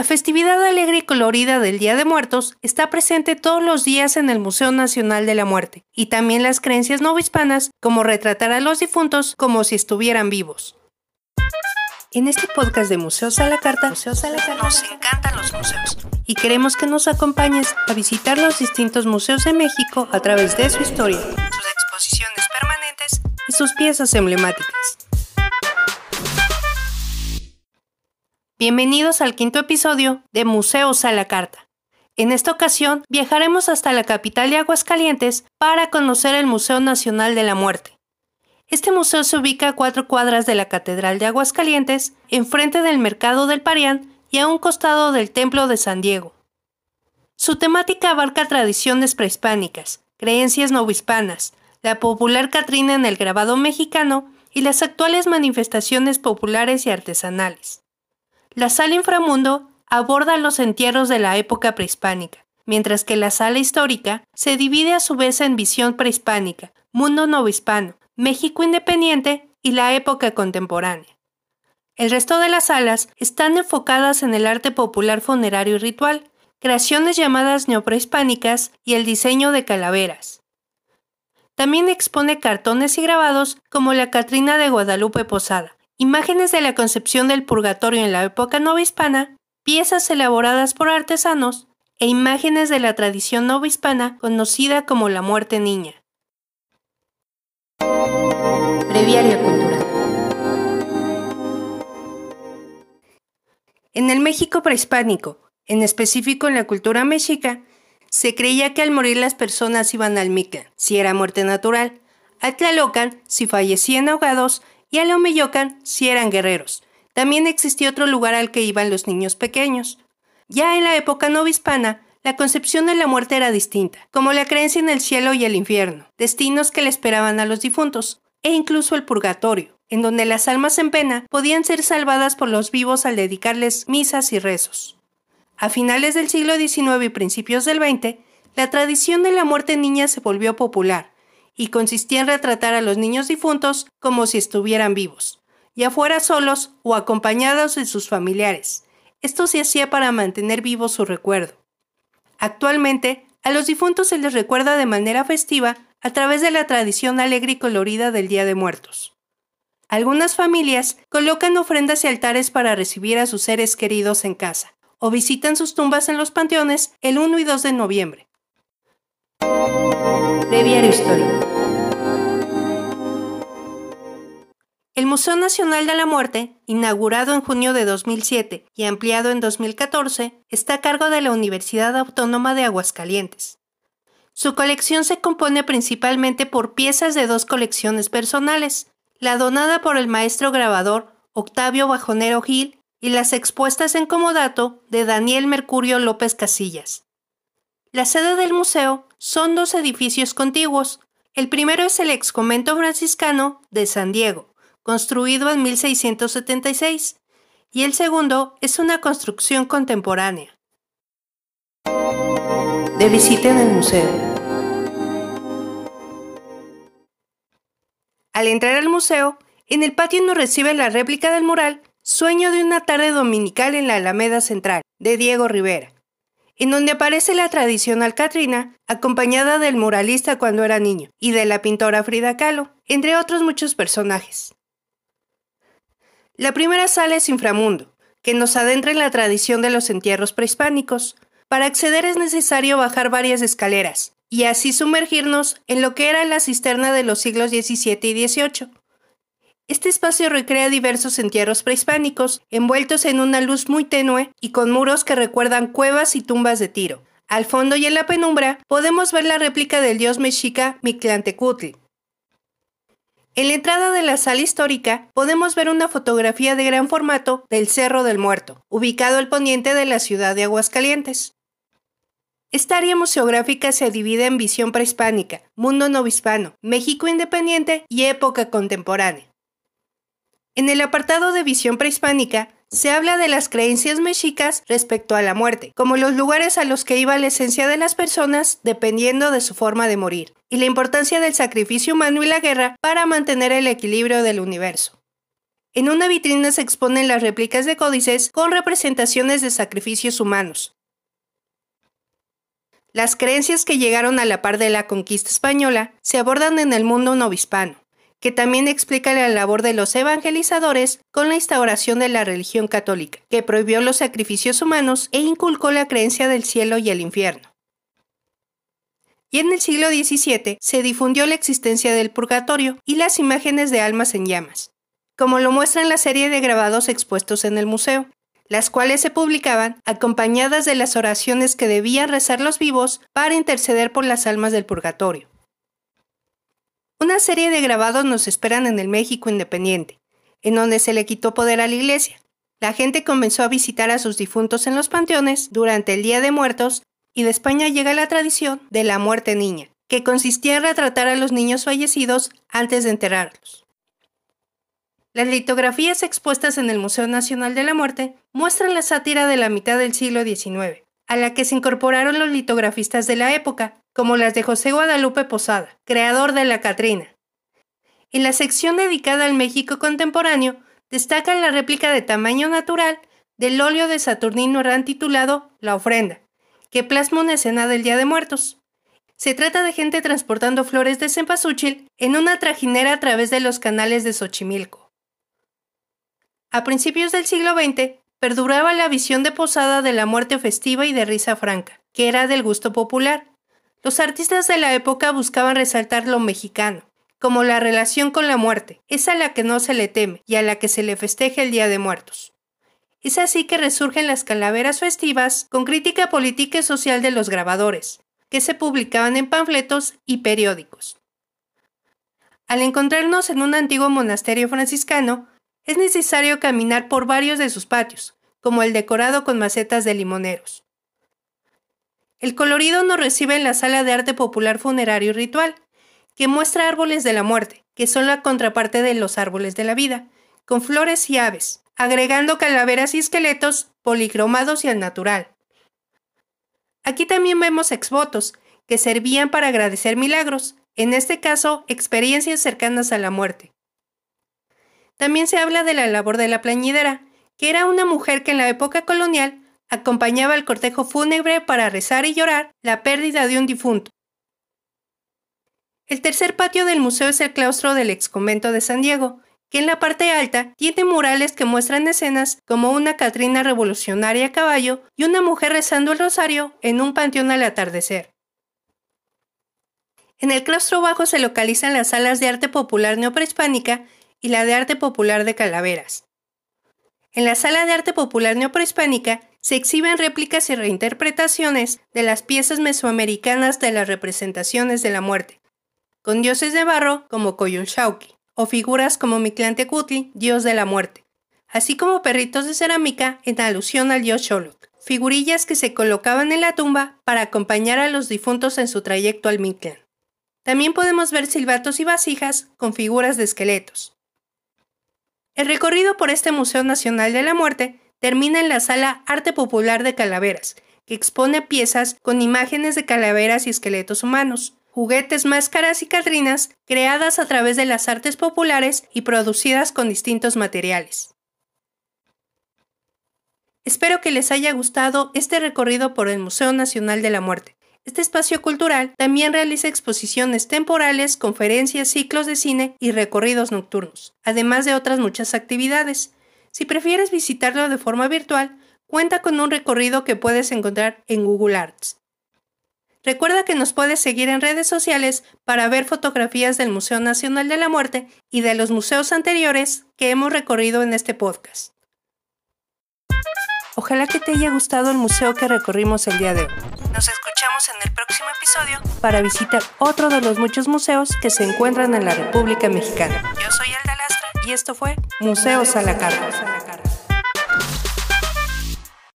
La festividad alegre y colorida del Día de Muertos está presente todos los días en el Museo Nacional de la Muerte, y también las creencias no hispanas como retratar a los difuntos como si estuvieran vivos. En este podcast de Museos a la Carta, Museos a la Carta nos encantan los museos y queremos que nos acompañes a visitar los distintos museos de México a través de su historia, sus exposiciones permanentes y sus piezas emblemáticas. Bienvenidos al quinto episodio de Museos a la Carta. En esta ocasión viajaremos hasta la capital de Aguascalientes para conocer el Museo Nacional de la Muerte. Este museo se ubica a cuatro cuadras de la Catedral de Aguascalientes, enfrente del Mercado del Parián y a un costado del Templo de San Diego. Su temática abarca tradiciones prehispánicas, creencias novohispanas, la popular Catrina en el grabado mexicano y las actuales manifestaciones populares y artesanales. La sala inframundo aborda los entierros de la época prehispánica, mientras que la sala histórica se divide a su vez en visión prehispánica, mundo novohispano, México independiente y la época contemporánea. El resto de las salas están enfocadas en el arte popular funerario y ritual, creaciones llamadas neoprehispánicas y el diseño de calaveras. También expone cartones y grabados como la Catrina de Guadalupe Posada, imágenes de la concepción del purgatorio en la época novohispana, piezas elaboradas por artesanos e imágenes de la tradición novohispana conocida como la muerte niña. Breviario Cultural. En el México prehispánico, en específico en la cultura mexica, se creía que al morir las personas iban al Mictlán, si era muerte natural, al Tlalocan, si fallecían ahogados, y al Omeyocan, si eran guerreros. También existía otro lugar al que iban los niños pequeños. Ya en la época novohispana, la concepción de la muerte era distinta, como la creencia en el cielo y el infierno, destinos que le esperaban a los difuntos e incluso el purgatorio, en donde las almas en pena podían ser salvadas por los vivos al dedicarles misas y rezos. A finales del siglo XIX y principios del XX, la tradición de la muerte niña se volvió popular y consistía en retratar a los niños difuntos como si estuvieran vivos, ya fuera solos o acompañados de sus familiares. Esto se hacía para mantener vivo su recuerdo. Actualmente, a los difuntos se les recuerda de manera festiva a través de la tradición alegre y colorida del Día de Muertos. Algunas familias colocan ofrendas y altares para recibir a sus seres queridos en casa, o visitan sus tumbas en los panteones el 1 y 2 de noviembre. Histórico. El Museo Nacional de la Muerte, inaugurado en junio de 2007 y ampliado en 2014, está a cargo de la Universidad Autónoma de Aguascalientes. Su colección se compone principalmente por piezas de dos colecciones personales, la donada por el maestro grabador Octavio Bajonero Gil y las expuestas en comodato de Daniel Mercurio López Casillas. La sede del museo son dos edificios contiguos. El primero es el ex convento franciscano de San Diego, construido en 1676, y el segundo es una construcción contemporánea. De visita en el museo. Al entrar al museo, en el patio nos recibe la réplica del mural Sueño de una tarde dominical en la Alameda Central, de Diego Rivera, en donde aparece la tradicional Catrina, acompañada del muralista cuando era niño, y de la pintora Frida Kahlo, entre otros muchos personajes. La primera sala es Inframundo, que nos adentra en la tradición de los entierros prehispánicos. Para acceder es necesario bajar varias escaleras, y así sumergirnos en lo que era la cisterna de los siglos XVII y XVIII. Este espacio recrea diversos entierros prehispánicos, envueltos en una luz muy tenue y con muros que recuerdan cuevas y tumbas de tiro. Al fondo y en la penumbra podemos ver la réplica del dios mexica Mictlantecutli. En la entrada de la sala histórica podemos ver una fotografía de gran formato del Cerro del Muerto, ubicado al poniente de la ciudad de Aguascalientes. Esta área museográfica se divide en visión prehispánica, mundo novohispano, México independiente y época contemporánea. En el apartado de visión prehispánica, se habla de las creencias mexicas respecto a la muerte, como los lugares a los que iba la esencia de las personas dependiendo de su forma de morir, y la importancia del sacrificio humano y la guerra para mantener el equilibrio del universo. En una vitrina se exponen las réplicas de códices con representaciones de sacrificios humanos. Las creencias que llegaron a la par de la conquista española se abordan en el mundo novohispano, que también explica la labor de los evangelizadores con la instauración de la religión católica, que prohibió los sacrificios humanos e inculcó la creencia del cielo y el infierno. Y en el siglo XVII se difundió la existencia del purgatorio y las imágenes de almas en llamas, como lo muestra en la serie de grabados expuestos en el museo, las cuales se publicaban acompañadas de las oraciones que debían rezar los vivos para interceder por las almas del purgatorio. Una serie de grabados nos esperan en el México independiente, en donde se le quitó poder a la iglesia. La gente comenzó a visitar a sus difuntos en los panteones durante el Día de Muertos y de España llega la tradición de la muerte niña, que consistía en retratar a los niños fallecidos antes de enterrarlos. Las litografías expuestas en el Museo Nacional de la Muerte muestran la sátira de la mitad del siglo XIX, a la que se incorporaron los litografistas de la época, como las de José Guadalupe Posada, creador de la Catrina. En la sección dedicada al México contemporáneo, destaca la réplica de tamaño natural del óleo de Saturnino Herrán titulado La ofrenda, que plasma una escena del Día de Muertos. Se trata de gente transportando flores de cempasúchil en una trajinera a través de los canales de Xochimilco. A principios del siglo XX, perduraba la visión de Posada de la muerte festiva y de risa franca, que era del gusto popular. Los artistas de la época buscaban resaltar lo mexicano, como la relación con la muerte, es a la que no se le teme y a la que se le festeja el Día de Muertos. Es así que resurgen las calaveras festivas con crítica política y social de los grabadores, que se publicaban en panfletos y periódicos. Al encontrarnos en un antiguo monasterio franciscano, es necesario caminar por varios de sus patios, como el decorado con macetas de limoneros. El colorido nos recibe en la sala de arte popular funerario y ritual, que muestra árboles de la muerte, que son la contraparte de los árboles de la vida, con flores y aves, agregando calaveras y esqueletos policromados y al natural. Aquí también vemos exvotos, que servían para agradecer milagros, en este caso experiencias cercanas a la muerte. También se habla de la labor de la plañidera, que era una mujer que en la época colonial acompañaba al cortejo fúnebre para rezar y llorar la pérdida de un difunto. El tercer patio del museo es el claustro del exconvento de San Diego, que en la parte alta tiene murales que muestran escenas como una Catrina revolucionaria a caballo y una mujer rezando el rosario en un panteón al atardecer. En el claustro bajo se localizan las salas de arte popular neoprehispánica y la de arte popular de Calaveras. En la sala de arte popular neoprehispánica se exhiben réplicas y reinterpretaciones de las piezas mesoamericanas de las representaciones de la muerte, con dioses de barro como Coyunxauqui, o figuras como Mictlantecutli, dios de la muerte, así como perritos de cerámica en alusión al dios Xoloc, figurillas que se colocaban en la tumba para acompañar a los difuntos en su trayecto al Mictlán. También podemos ver silbatos y vasijas con figuras de esqueletos. El recorrido por este Museo Nacional de la Muerte termina en la sala Arte Popular de Calaveras, que expone piezas con imágenes de calaveras y esqueletos humanos, juguetes, máscaras y catrinas creadas a través de las artes populares y producidas con distintos materiales. Espero que les haya gustado este recorrido por el Museo Nacional de la Muerte. Este espacio cultural también realiza exposiciones temporales, conferencias, ciclos de cine y recorridos nocturnos, además de otras muchas actividades. Si prefieres visitarlo de forma virtual, cuenta con un recorrido que puedes encontrar en Google Arts. Recuerda que nos puedes seguir en redes sociales para ver fotografías del Museo Nacional de la Muerte y de los museos anteriores que hemos recorrido en este podcast. Ojalá que te haya gustado el museo que recorrimos el día de hoy. Nos escuchamos en el próximo episodio para visitar otro de los muchos museos que se encuentran en la República Mexicana. Yo soy Alda y esto fue Museos a la Carta.